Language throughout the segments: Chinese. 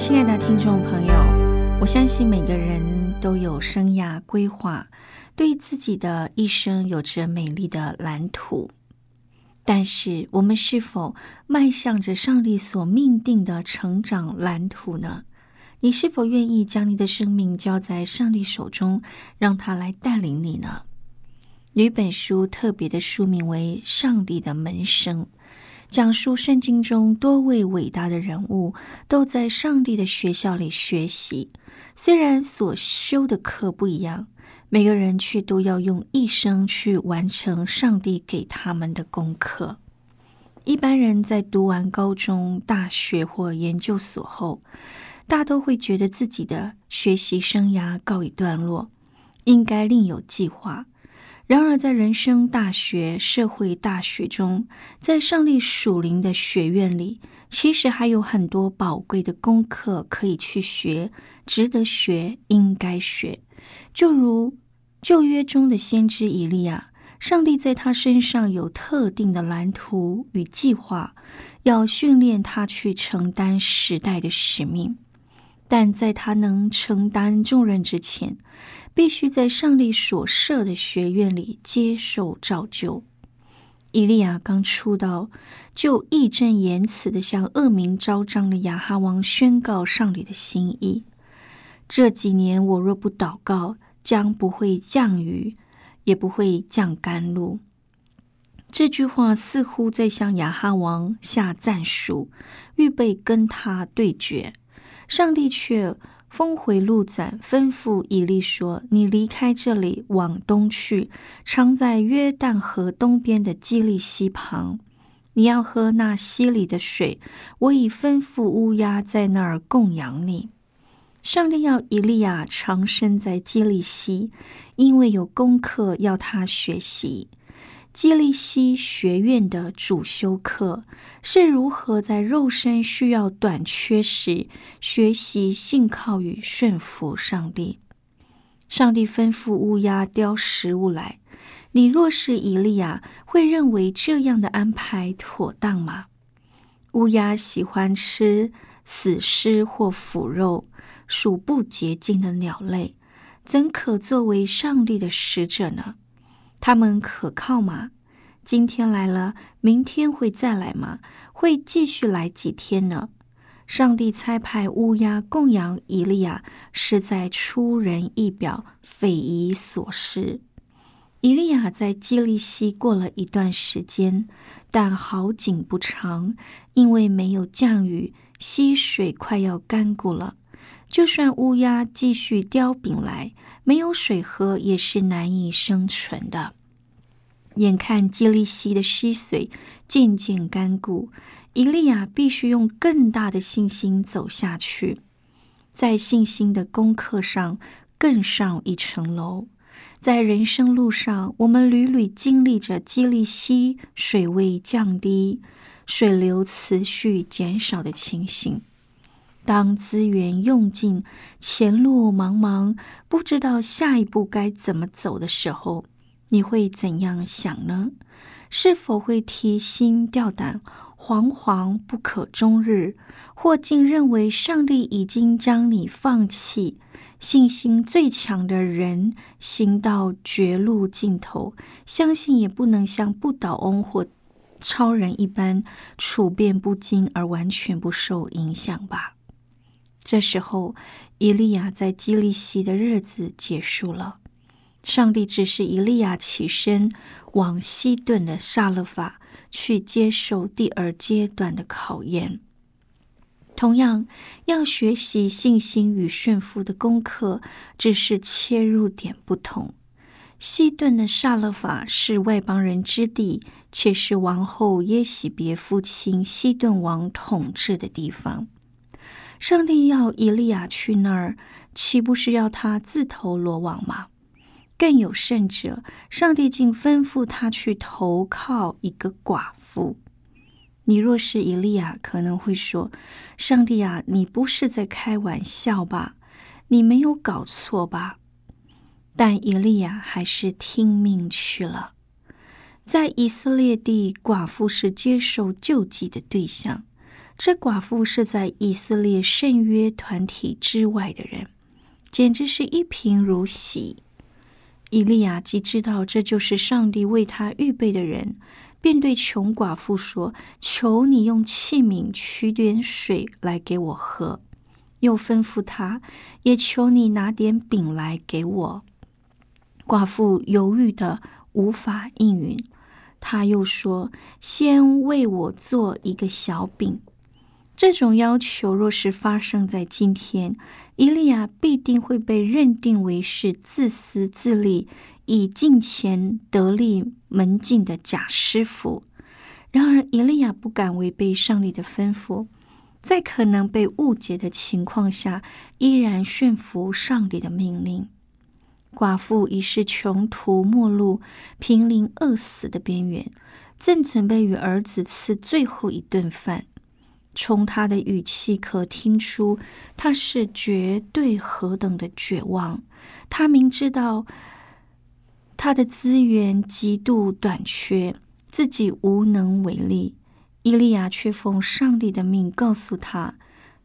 亲爱的听众朋友，我相信每个人都有生涯规划，对自己的一生有着美丽的蓝图。但是，我们是否迈向着上帝所命定的成长蓝图呢？你是否愿意将你的生命交在上帝手中，让他来带领你呢？有一本书特别的书名为《上帝的门生》。讲述圣经中多位伟大的人物都在上帝的学校里学习，虽然所修的课不一样，每个人却都要用一生去完成上帝给他们的功课。一般人在读完高中、大学或研究所后，大都会觉得自己的学习生涯告一段落，应该另有计划。然而，在人生大学、社会大学中，在上帝属灵的学院里，其实还有很多宝贵的功课可以去学，值得学，应该学。就如旧约中的先知以利亚，上帝在他身上有特定的蓝图与计划，要训练他去承担时代的使命。但在他能承担重任之前，必须在上帝所设的学院里接受造就。以利亚刚出道，就义正言辞的向恶名昭彰的亚哈王宣告上帝的心意：这几年我若不祷告，将不会降雨，也不会降甘露。这句话似乎在向亚哈王下战书，预备跟他对决。上帝却峰回路转，吩咐以利说：“你离开这里，往东去，常在约旦河东边的基利溪旁。你要喝那溪里的水。我已吩咐乌鸦在那儿供养你。”上帝要以利亚长生在基利溪，因为有功课要他学习。基利西学院的主修课是如何在肉身需要短缺时学习信靠与顺服上帝。上帝吩咐乌鸦叼食物来，你若是以利亚，会认为这样的安排妥当吗？乌鸦喜欢吃死尸或腐肉，属不洁净的鸟类，怎可作为上帝的使者呢？他们可靠吗？今天来了，明天会再来吗？会继续来几天呢？上帝差派乌鸦供养以利亚，是在出人意表，匪夷所思。以利亚在基利西过了一段时间，但好景不长，因为没有降雨，溪水快要干枯了。就算乌鸦继续叼饼来，没有水喝也是难以生存的。眼看基利西的溪水渐渐干枯，伊利亚必须用更大的信心走下去，在信心的功课上更上一层楼。在人生路上，我们屡屡经历着基利西水位降低、水流持续减少的情形。当资源用尽、前路茫茫，不知道下一步该怎么走的时候，你会怎样想呢？是否会提心吊胆、惶惶不可终日，或竟认为上帝已经将你放弃？信心最强的人行到绝路尽头，相信也不能像不倒翁或超人一般处变不惊而完全不受影响吧。这时候，伊利亚在基利西的日子结束了。上帝指示伊利亚起身往西顿的萨勒法去接受第二阶段的考验。同样，要学习信心与顺服的功课，只是切入点不同。西顿的萨勒法是外邦人之地，且是王后耶喜别父亲西顿王统治的地方。上帝要以利亚去那儿，岂不是要他自投罗网吗？更有甚者，上帝竟吩咐他去投靠一个寡妇。你若是以利亚，可能会说：“上帝啊，你不是在开玩笑吧？你没有搞错吧？”但以利亚还是听命去了。在以色列地，寡妇是接受救济的对象。这寡妇是在以色列圣约团体之外的人，简直是一贫如洗。以利亚既知道这就是上帝为他预备的人。便对穷寡妇说：“求你用器皿取点水来给我喝。”又吩咐他：“也求你拿点饼来给我。”寡妇犹豫的无法应允。他又说：“先为我做一个小饼。”这种要求若是发生在今天，伊利亚必定会被认定为是自私自利。以金钱得利门径的假师傅，然而伊利亚不敢违背上帝的吩咐，在可能被误解的情况下，依然驯服上帝的命令。寡妇已是穷途末路、濒临饿死的边缘，正准备与儿子吃最后一顿饭。从他的语气可听出，他是绝对何等的绝望。他明知道。他的资源极度短缺，自己无能为力。伊利亚却奉上帝的命告诉他：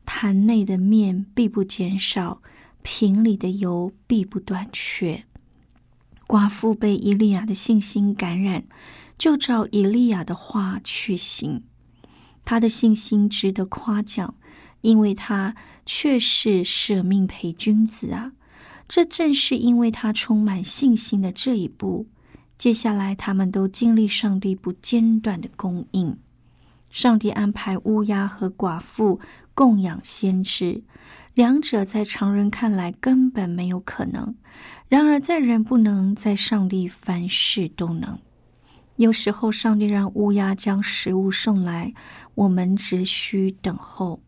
坛内的面必不减少，瓶里的油必不短缺。寡妇被伊利亚的信心感染，就照伊利亚的话去行。他的信心值得夸奖，因为他确是舍命陪君子啊。这正是因为他充满信心的这一步，接下来他们都经历上帝不间断的供应。上帝安排乌鸦和寡妇供养先知，两者在常人看来根本没有可能。然而在人不能，在上帝凡事都能。有时候上帝让乌鸦将食物送来，我们只需等候；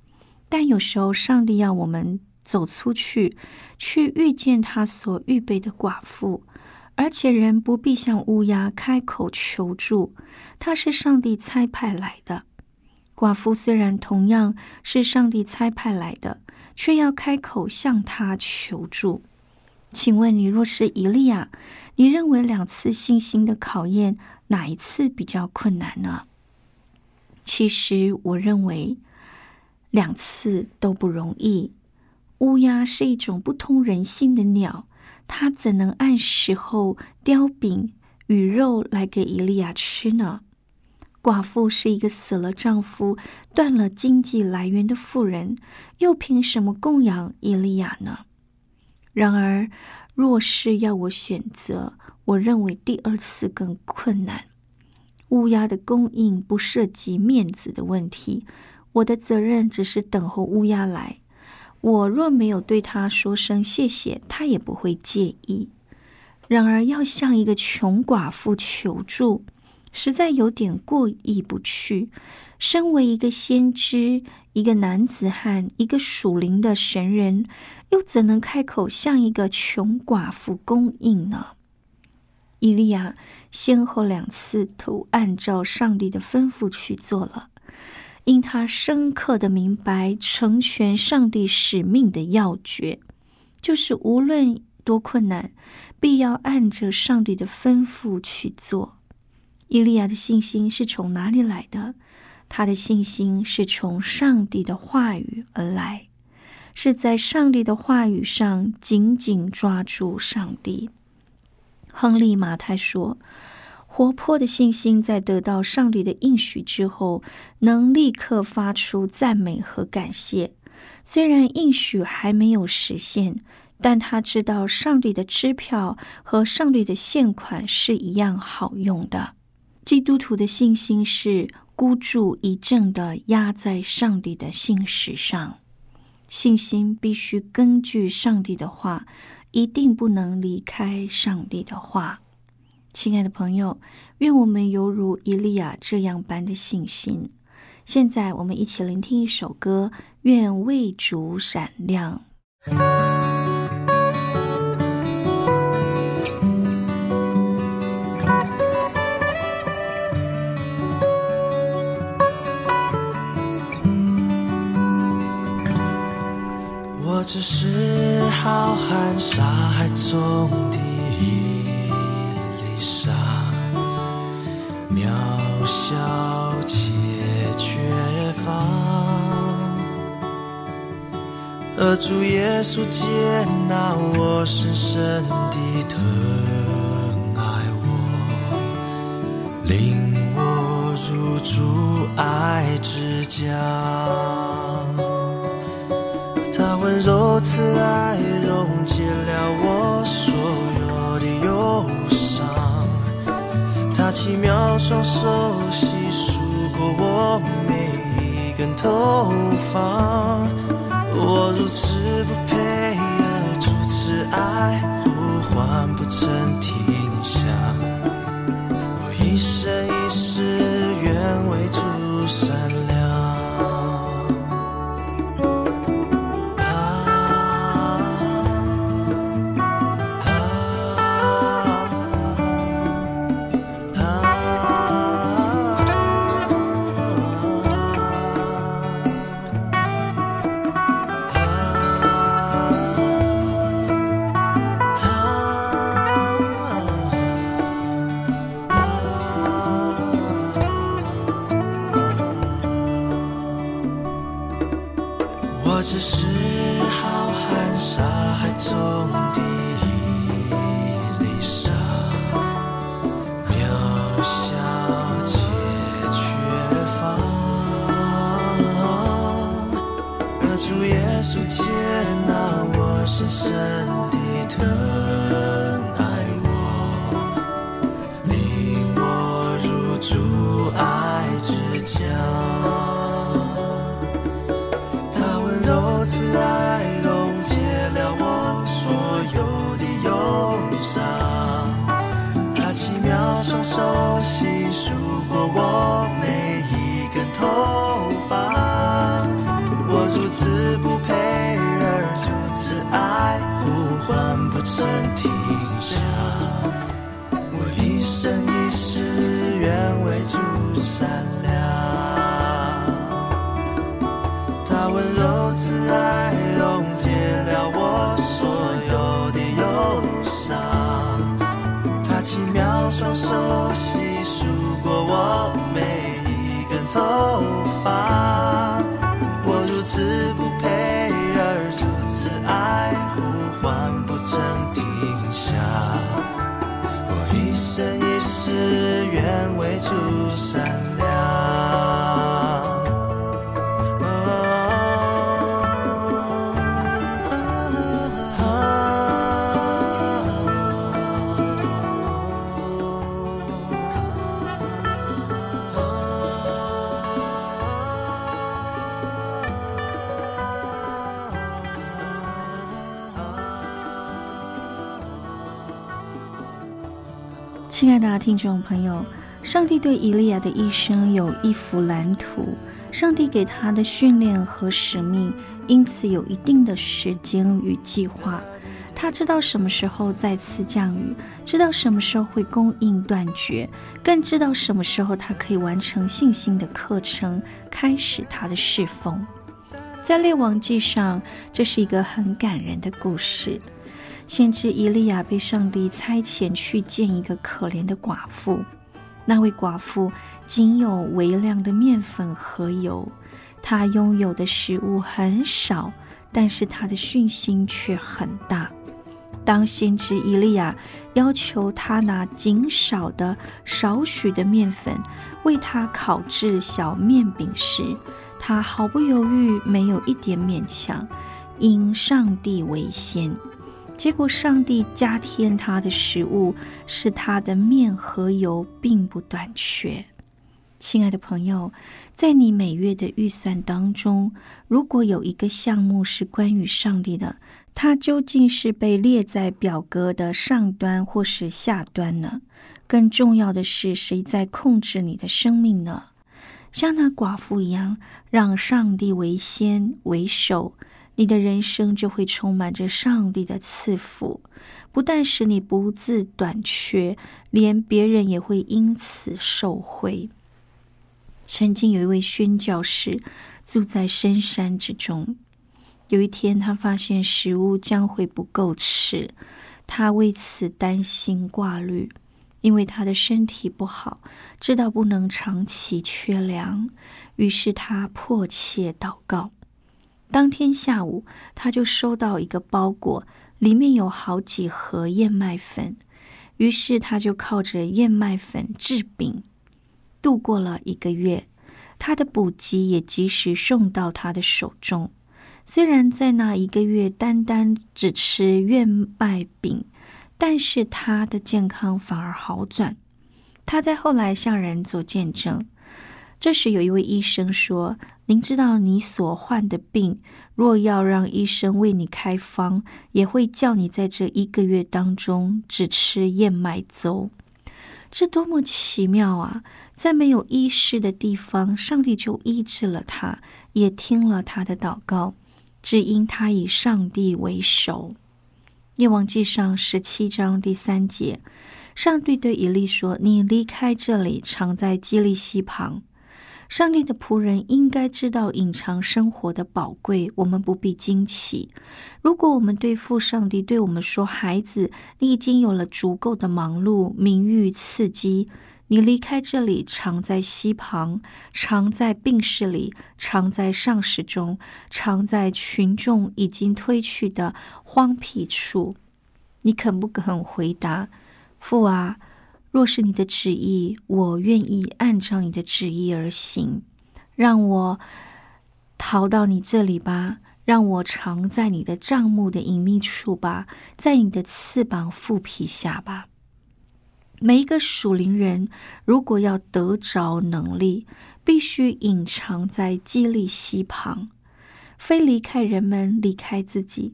但有时候上帝要我们。走出去，去遇见他所预备的寡妇，而且人不必向乌鸦开口求助，他是上帝差派来的。寡妇虽然同样是上帝差派来的，却要开口向他求助。请问你若是以利亚，你认为两次信心的考验哪一次比较困难呢？其实我认为两次都不容易。乌鸦是一种不通人性的鸟，它怎能按时候叼饼与肉来给伊利亚吃呢？寡妇是一个死了丈夫、断了经济来源的妇人，又凭什么供养伊利亚呢？然而，若是要我选择，我认为第二次更困难。乌鸦的供应不涉及面子的问题，我的责任只是等候乌鸦来。我若没有对他说声谢谢，他也不会介意。然而，要向一个穷寡妇求助，实在有点过意不去。身为一个先知，一个男子汉，一个属灵的神人，又怎能开口向一个穷寡妇供应呢？伊利亚先后两次都按照上帝的吩咐去做了。因他深刻的明白成全上帝使命的要诀，就是无论多困难，必要按着上帝的吩咐去做。伊利亚的信心是从哪里来的？他的信心是从上帝的话语而来，是在上帝的话语上紧紧抓住上帝。亨利马太说。活泼的信心在得到上帝的应许之后，能立刻发出赞美和感谢。虽然应许还没有实现，但他知道上帝的支票和上帝的现款是一样好用的。基督徒的信心是孤注一掷的压在上帝的信实上，信心必须根据上帝的话，一定不能离开上帝的话。亲爱的朋友，愿我们犹如伊利亚这样般的信心。现在，我们一起聆听一首歌，《愿为主闪亮》。只是浩瀚沙海中的一粒沙，渺小且缺乏。而主耶稣接纳我，深深地疼爱我，领我入主爱之家。温柔慈爱，溶解了我所有的忧伤。他奇妙双手细数过我每一根头发。我如此不配，而主此爱呼唤不曾停头发。听众朋友，上帝对以利亚的一生有一幅蓝图。上帝给他的训练和使命，因此有一定的时间与计划。他知道什么时候再次降雨，知道什么时候会供应断绝，更知道什么时候他可以完成信心的课程，开始他的侍奉。在列王记上，这是一个很感人的故事。先知以利亚被上帝差遣去见一个可怜的寡妇，那位寡妇仅有微量的面粉和油，她拥有的食物很少，但是她的信心却很大。当先知以利亚要求他拿仅少的少许的面粉为他烤制小面饼时，他毫不犹豫，没有一点勉强，因上帝为先。结果，上帝加添他的食物，使他的面和油并不短缺。亲爱的朋友，在你每月的预算当中，如果有一个项目是关于上帝的，它究竟是被列在表格的上端或是下端呢？更重要的是，谁在控制你的生命呢？像那寡妇一样，让上帝为先为首，你的人生就会充满着上帝的赐福，不但使你不自短缺，连别人也会因此受惠。曾经有一位宣教士住在深山之中。有一天，他发现食物将会不够吃，他为此担心挂虑，因为他的身体不好，知道不能长期缺粮，于是他迫切祷告。当天下午，他就收到一个包裹，里面有好几盒燕麦粉，于是他就靠着燕麦粉制饼，度过了一个月。他的补给也及时送到他的手中。虽然在那一个月单单只吃燕麦饼，但是他的健康反而好转。他在后来向人做见证。这时有一位医生说：“您知道你所患的病，若要让医生为你开方，也会叫你在这一个月当中只吃燕麦粥。这多么奇妙啊！在没有医师的地方，上帝就医治了他，也听了他的祷告。”只因他以上帝为首，《列王记上》十七章第三节，上帝对以利说：“你离开这里，常在基利溪旁。”上帝的仆人应该知道隐藏生活的宝贵，我们不必惊奇。如果我们对付上帝对我们说：“孩子，你已经有了足够的忙碌、名誉、刺激。”你离开这里，常在溪旁，常在病室里，常在上室中，常在群众已经推去的荒僻处。你肯不肯回答？父啊，若是你的旨意，我愿意按照你的旨意而行。让我逃到你这里吧，让我藏在你的帐幕的隐秘处吧，在你的翅膀腹皮下吧。每一个属灵人，如果要得着能力，必须隐藏在基利溪旁，非离开人们，离开自己，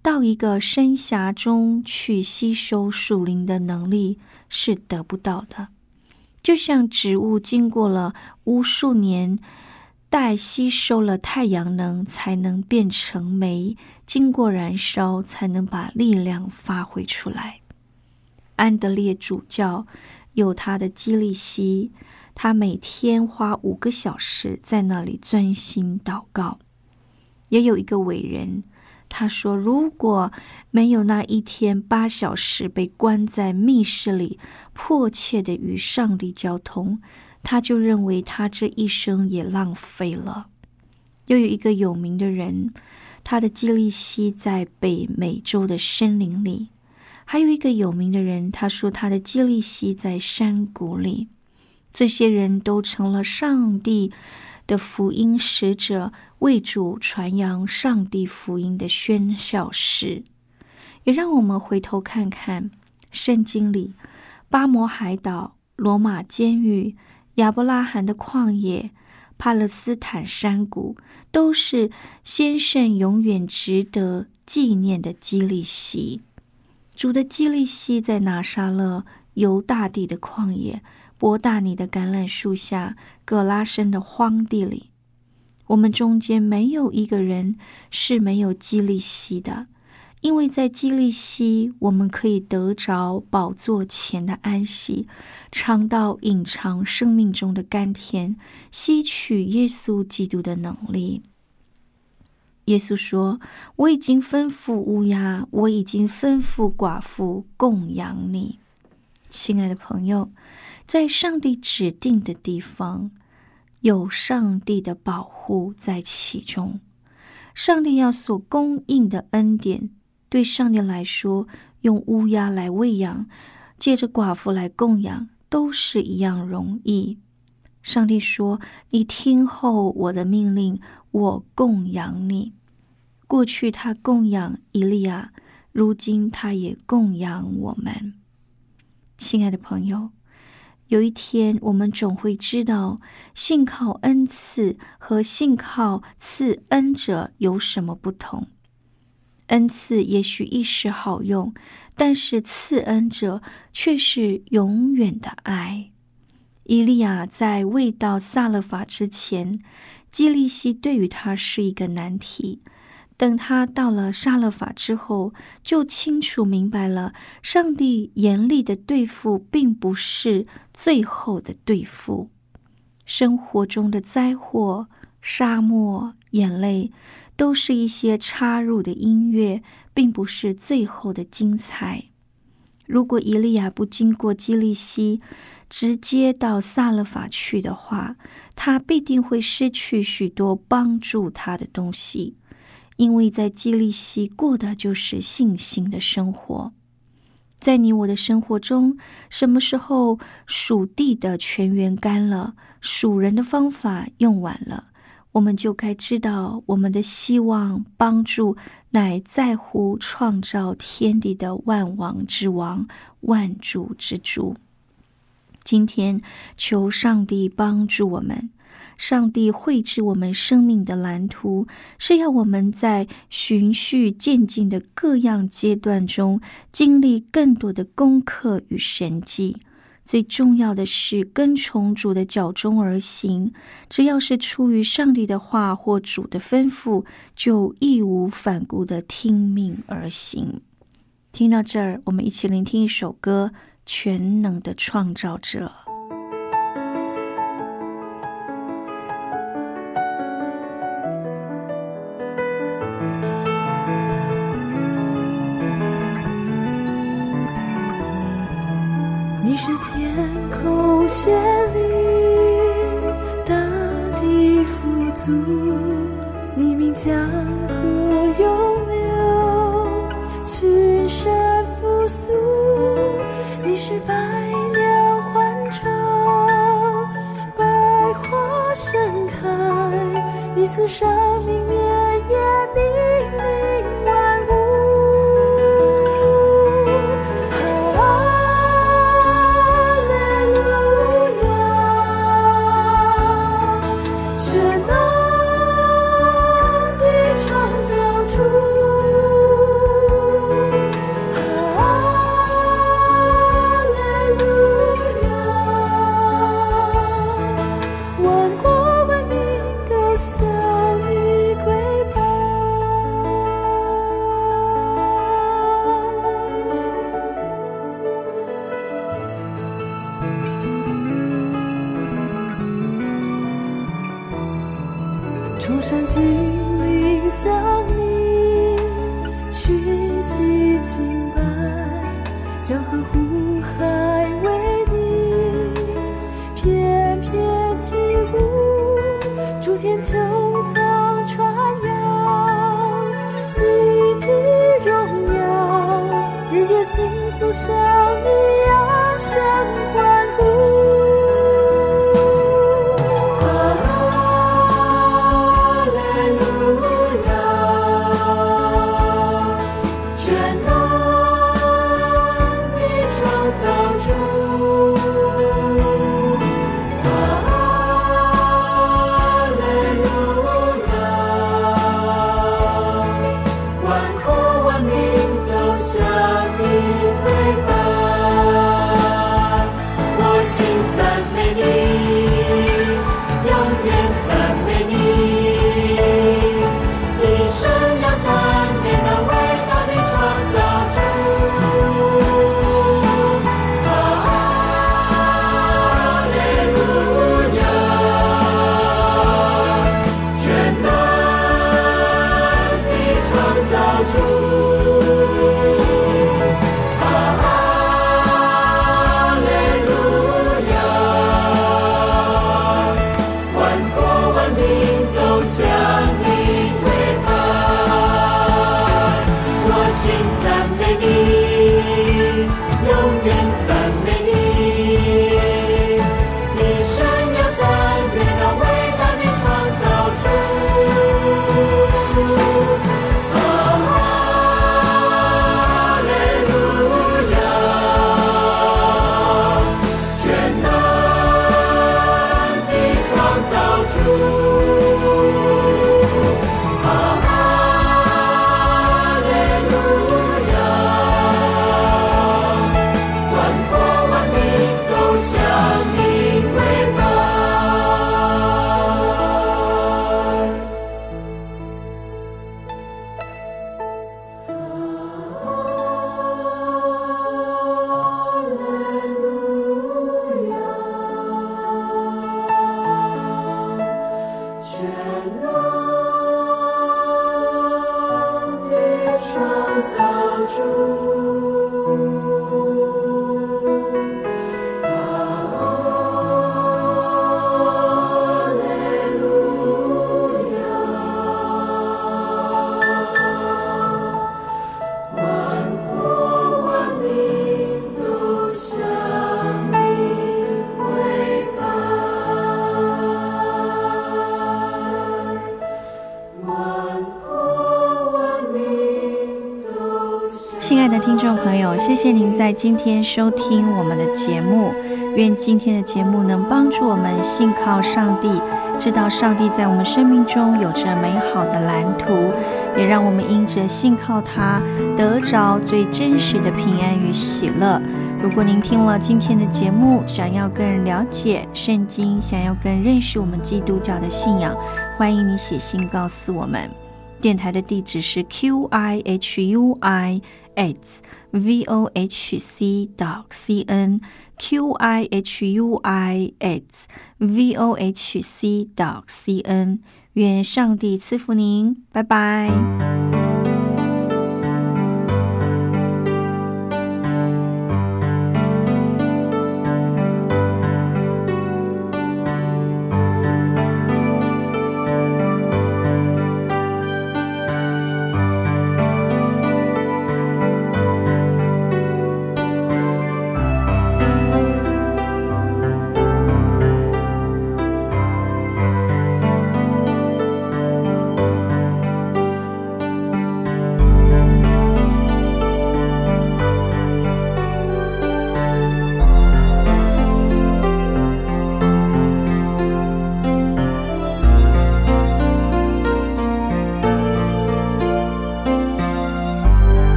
到一个深峡中去吸收属灵的能力，是得不到的。就像植物经过了无数年，待吸收了太阳能，才能变成煤，经过燃烧，才能把力量发挥出来。安德烈主教有他的基利西，他每天花五个小时在那里专心祷告。也有一个伟人，他说：“如果没有那一天八小时被关在密室里，迫切的与上帝交通，他就认为他这一生也浪费了。”又有一个有名的人，他的基利希在北美洲的森林里。还有一个有名的人，他说他的基利希在山谷里。这些人都成了上帝的福音使者，为主传扬上帝福音的宣教士。也让我们回头看看圣经里，巴摩海岛、罗马监狱、亚伯拉罕的旷野、巴勒斯坦山谷，都是先圣永远值得纪念的基利希。主的基利希在拿撒勒、犹大地的旷野、伯大尼的橄榄树下、葛拉申的荒地里，我们中间没有一个人是没有基利希的，因为在基利希，我们可以得着宝座前的安息，尝到隐藏生命中的甘甜，吸取耶稣基督的能力。耶稣说：“我已经吩咐乌鸦，我已经吩咐寡妇供养你，亲爱的朋友，在上帝指定的地方，有上帝的保护在其中。上帝要所供应的恩典，对上帝来说，用乌鸦来喂养，借着寡妇来供养，都是一样容易。上帝说：“你听候我的命令，我供养你。”过去他供养以利亚，如今他也供养我们。亲爱的朋友，有一天我们总会知道，信靠恩赐和信靠赐恩者有什么不同。恩赐也许一时好用，但是赐恩者却是永远的爱。伊利亚在未到萨勒法之前，基利西对于他是一个难题。等他到了萨勒法之后，就清楚明白了，上帝严厉的对付，并不是最后的对付。生活中的灾祸、沙漠、眼泪，都是一些插入的音乐，并不是最后的精彩。如果伊利亚不经过基利西，直接到萨勒法去的话，他必定会失去许多帮助他的东西，因为在基利西过的就是信心的生活。在你我的生活中，什么时候属地的泉源干了，属人的方法用完了，我们就该知道，我们的希望帮助乃在乎创造天地的万王之王、万主之主。今天，求上帝帮助我们。上帝绘制我们生命的蓝图，是要我们在循序渐进的各样阶段中，经历更多的功课与神迹。最重要的是，跟从主的脚中而行。只要是出于上帝的话或主的吩咐，就义无反顾的听命而行。听到这儿，我们一起聆听一首歌。全能的创造者，足，你名江河永流，群山复苏。你是百鸟欢唱，百花盛开，你似生命绵延，湖海为你翩翩起舞，诸天秋风传扬，你的荣耀日月星宿。众朋友，谢谢您在今天收听我们的节目。愿今天的节目能帮助我们信靠上帝，知道上帝在我们生命中有着美好的蓝图，也让我们因着信靠他，得着最真实的平安与喜乐。如果您听了今天的节目，想要更了解圣经，想要更认识我们基督教的信仰，欢迎你写信告诉我们。电台的地址是 q i h u i s v o h c dot c n q i h u i s v o h c dot c n。愿上帝赐福您，拜拜。